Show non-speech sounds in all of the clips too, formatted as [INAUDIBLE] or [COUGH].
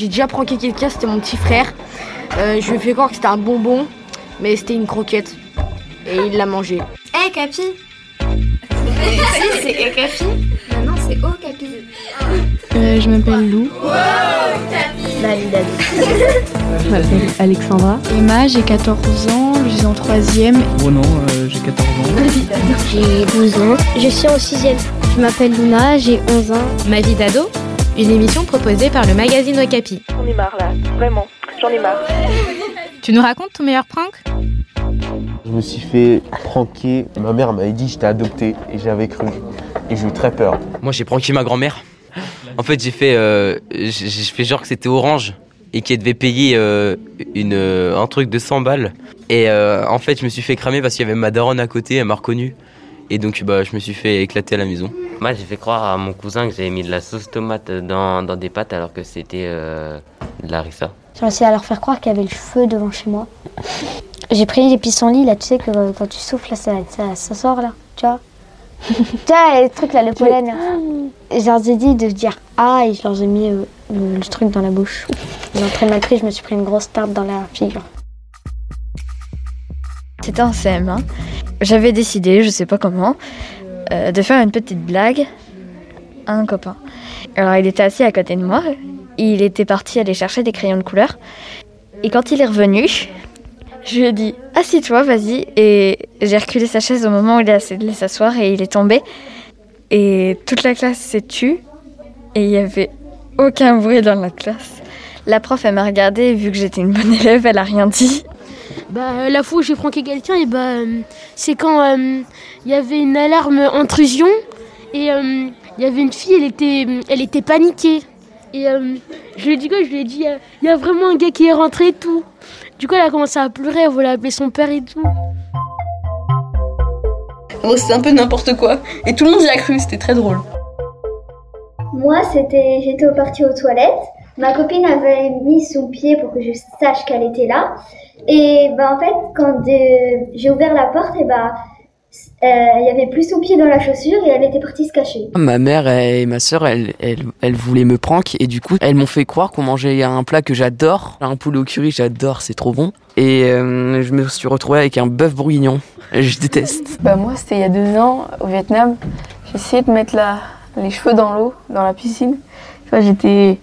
J'ai déjà pranké quelqu'un, c'était mon petit frère. Euh, je lui ai fait croire que c'était un bonbon, mais c'était une croquette. Et il l'a mangé. Hé hey, Capi Si, c'est Capi Non, c'est Oh Capi. Euh, je m'appelle Lou. Wow, Capi Je m'appelle Alexandra. Emma, j'ai 14 ans, je suis en 3ème. Bruno, euh, j'ai 14 ans. J'ai 12 ans, je suis en 6ème. Je m'appelle Luna, j'ai 11 ans. Ma vie d'ado Une émission proposée par le magazine Okapi. J'en ai marre là, vraiment, j'en ai marre. Tu nous racontes ton meilleur prank? Je me suis fait pranker. Ma mère m'avait dit que j'étais adopté et j'avais cru. Et j'ai eu très peur. Moi j'ai pranké ma grand-mère. En fait j'ai fait, euh, j'ai fait genre que c'était orange et qu'elle devait payer euh, une, un truc de 100 balles. Et euh, en fait je me suis fait cramer parce qu'il y avait ma daronne à côté, elle m'a reconnu. Et donc bah, je me suis fait éclater à la maison. Moi j'ai fait croire à mon cousin que j'avais mis de la sauce tomate dans, dans des pâtes alors que c'était euh, de la rissa. J'ai réussi à leur faire croire qu'il y avait le feu devant chez moi. J'ai pris des pissenlits là, tu sais que quand tu souffles là, ça, ça, ça sort là, tu vois. [LAUGHS] tu vois, les trucs là, le pollen. Là. Je leur ai dit de dire ah et je leur ai mis euh, le, le, truc dans la bouche. L'entraînatrice, je me suis pris une grosse tarte dans la figure. C'était en CM1. J'avais décidé, je sais pas comment, euh, de faire une petite blague à un copain. Alors il était assis à côté de moi, il était parti aller chercher des crayons de couleur. Et quand il est revenu, je lui ai dit Assis-toi, vas-y. Et j'ai reculé sa chaise au moment où il a essayé de s'asseoir et il est tombé. Et toute la classe s'est tue. Et il n'y avait aucun bruit dans la classe. La prof, elle m'a regardée et vu que j'étais une bonne élève, elle a rien dit. Bah, la fois où j'ai pranké quelqu'un, et bah, euh, c'est quand il euh, y avait une alarme intrusion et il euh, y avait une fille, elle était, elle était paniquée. Et je lui ai dit quoi? Je lui ai dit, il y a vraiment un gars qui est rentré et tout. Du coup, elle a commencé à pleurer, elle voulait appeler son père et tout. Bon, c'était un peu n'importe quoi. Et tout le monde y a cru, c'était très drôle. Moi, c'était, j'étais au parti aux toilettes. Ma copine avait mis son pied pour que je sache qu'elle était là. Et bah, en fait, quand euh, j'ai ouvert la porte, et bah, il euh, y avait plus son pied dans la chaussure et elle était partie se cacher. Ma mère et ma sœur, elles, elles, elles voulaient me prank et du coup, elles m'ont fait croire qu'on mangeait un plat que j'adore, un poulet au curry, j'adore, c'est trop bon. Et euh, je me suis retrouvée avec un bœuf bourguignon. Je déteste. Bah moi, c'était il y a deux ans au Vietnam. J'ai essayé de mettre la, les cheveux dans l'eau, dans la piscine. J'étais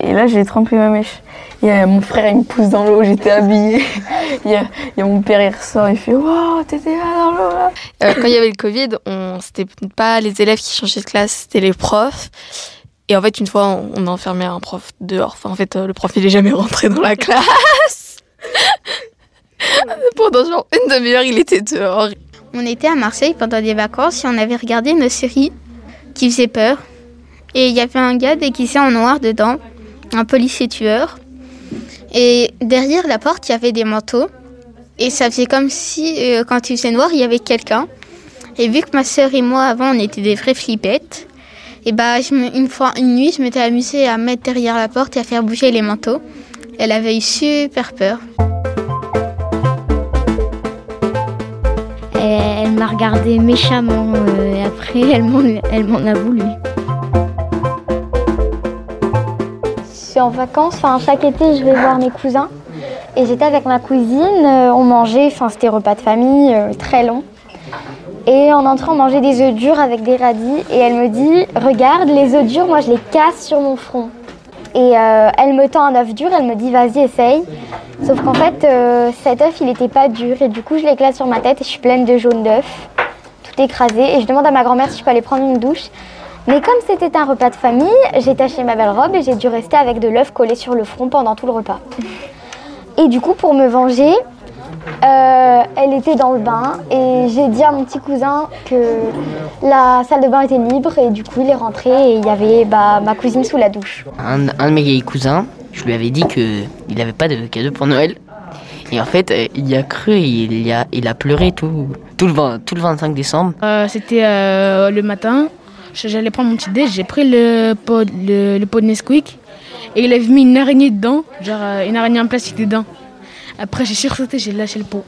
et là, j'ai trempé ma mèche. Il y a mon frère, il me pousse dans l'eau, j'étais habillée. [LAUGHS] il, y a, il y a mon père, il ressort, il fait Waouh, t'étais là dans l'eau là. Euh, quand il y avait le Covid, on, c'était pas les élèves qui changeaient de classe, c'était les profs. Et en fait, une fois, on, on a enfermé un prof dehors. Enfin, en fait, euh, le prof, il est jamais rentré dans la classe. [LAUGHS] Pendant genre une demi-heure, il était dehors. On était à Marseille pendant des vacances et on avait regardé une série qui faisait peur. Et il y avait un gars déguisé en noir dedans un policier tueur. Et derrière la porte, il y avait des manteaux. Et ça faisait comme si, euh, quand il faisait noir, il y avait quelqu'un. Et vu que ma sœur et moi, avant, on était des vraies flippettes, et bah, je me, une fois, une nuit, je m'étais amusée à mettre derrière la porte et à faire bouger les manteaux. Elle avait eu super peur. Elle, m'a regardé méchamment euh, et après, elle m'en a voulu. En vacances, chaque été je vais voir mes cousins. Et j'étais avec ma cousine, euh, on mangeait, c'était repas de famille, euh, très long. Et en entrant, on mangeait des œufs durs avec des radis. Et elle me dit, regarde, les œufs durs, moi je les casse sur mon front. Et euh, elle me tend un œuf dur, elle me dit, vas-y, essaye. Sauf qu'en fait, cet œuf, il n'était pas dur. Et du coup, je l'éclate sur ma tête et je suis pleine de jaune d'œuf, tout écrasé. Et je demande à ma grand-mère si je peux aller prendre une douche. Mais comme c'était un repas de famille, j'ai taché ma belle robe et j'ai dû rester avec de l'œuf collé sur le front pendant tout le repas. Et du coup, pour me venger, euh, elle était dans le bain et j'ai dit à mon petit cousin que la salle de bain était libre et du coup il est rentré et il y avait bah, ma cousine sous la douche. Un, de mes cousins, je lui avais dit qu'il n'avait pas de cadeau pour Noël. Et en fait, euh, il y a cru, il, y a, il a pleuré tout, tout, le, tout le 25 décembre. Euh, C'était le matin, J'allais prendre mon petit déj, j'ai pris le pot, le, pot de Nesquik et il avait mis une araignée dedans, genre euh, une araignée en plastique dedans. Après, j'ai sursauté, j'ai lâché le pot.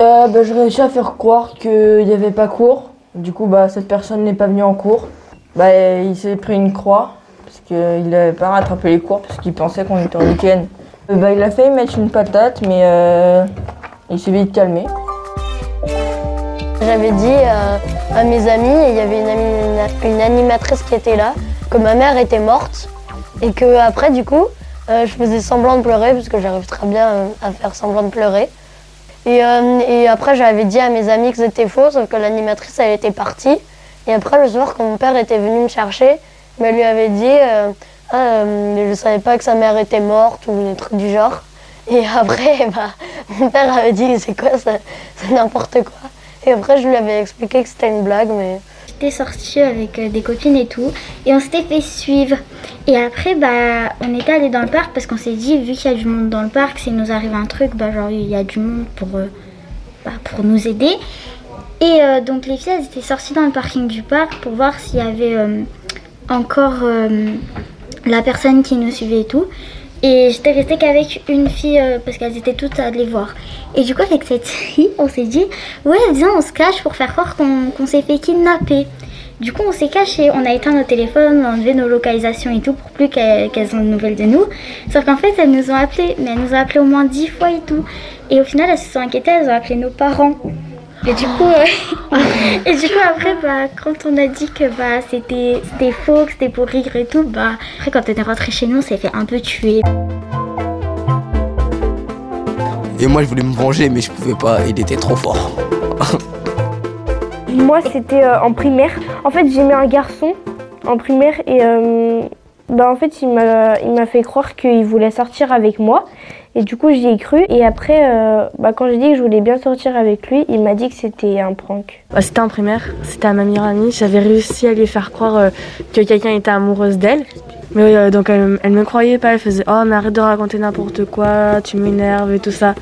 Euh, bah, je réussis à faire croire qu'il n'y avait pas cours. Du coup, bah, cette personne n'est pas venue en cours. Bah, il s'est pris une croix, parce qu'il n'avait pas rattrapé les cours parce qu'il pensait qu'on était en week-end. Euh, bah, il a failli mettre une patate, mais euh, il s'est vite calmé. J'avais dit euh, à mes amis, il y avait une, ami- une animatrice qui était là, que ma mère était morte et que après du coup, euh, je faisais semblant de pleurer parce que j'arrive très bien euh, à faire semblant de pleurer. Et, après, j'avais dit à mes amis que c'était faux, sauf que l'animatrice, elle était partie. Et après, le soir, quand mon père était venu me chercher, elle lui avait dit ah, je savais pas que sa mère était morte ou des trucs du genre. Et après, [LAUGHS] bah, mon père avait dit c'est quoi C'est n'importe quoi? Et après, je lui avais expliqué que c'était une blague, mais. J'étais sortie avec euh, des copines et tout, et on s'était fait suivre. Et après, bah, on était allé dans le parc parce qu'on s'est dit, vu qu'il y a du monde dans le parc, s'il nous arrive un truc, bah, genre, il y a du monde pour, euh, bah, pour nous aider. Et euh, donc, les filles, elles étaient sorties dans le parking du parc pour voir s'il y avait encore la personne qui nous suivait et tout. Et j'étais restée qu'avec une fille euh, parce qu'elles étaient toutes allées voir. Et du coup, avec cette fille, on s'est dit, ouais, viens, on se cache pour faire croire qu'on qu'on s'est fait kidnapper. Du coup, on s'est caché, on a éteint nos téléphones, on a enlevé nos localisations et tout pour plus qu'elles qu'elles ont de nouvelles de nous. Sauf qu'en fait, elles nous ont appelé, mais elles nous ont appelé au moins dix fois et tout. Et au final, elles se sont inquiétées, elles ont appelé nos parents. Et du coup, euh, [LAUGHS] et du coup après, bah, quand on a dit que bah, c'était c'était faux, que c'était pour rire et tout, bah, après quand on est rentré chez nous, on s'est fait un peu tuer. Et moi, je voulais me venger, mais je pouvais pas. Il était trop fort. Moi, c'était euh, en primaire. En fait, j'aimais un garçon en primaire et euh, bah, en fait, il m'a fait croire qu'il voulait sortir avec moi. Et du coup, j'y ai cru. Et après, euh, bah, quand j'ai dit que je voulais bien sortir avec lui, il m'a dit que c'était un prank. Bah, c'était en primaire, c'était à ma meilleure amie. J'avais réussi à lui faire croire euh, que quelqu'un était amoureuse d'elle. Mais euh, donc elle, elle me croyait pas, elle faisait Oh, mais arrête de raconter n'importe quoi, tu m'énerves et tout ça.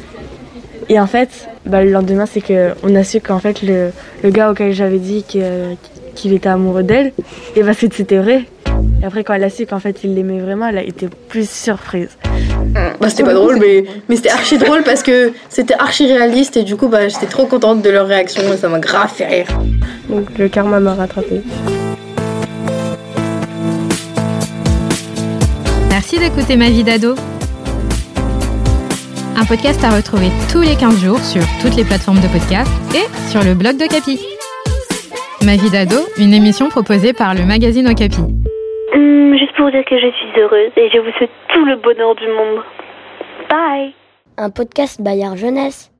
Et en fait, bah, le lendemain, c'est qu'on a su qu'en fait, le, le gars auquel j'avais dit qu'il était amoureux d'elle, et bah, c'est- c'était vrai. Et après, quand elle a su qu'en fait, il l'aimait vraiment, elle a été plus surprise. Bah, c'était pas drôle, mais, mais c'était archi drôle parce que c'était archi réaliste et du coup, bah, j'étais trop contente de leur réaction et ça m'a grave fait rire. Donc le karma m'a rattrapé. Merci d'écouter Ma vie d'ado. Un podcast à retrouver tous les 15 jours sur toutes les plateformes de podcast et sur le blog de Capi. Ma vie d'ado, une émission proposée par le magazine Okapi. Juste pour dire que je suis heureuse et je vous souhaite tout le bonheur du monde. Bye Un podcast Bayard Jeunesse.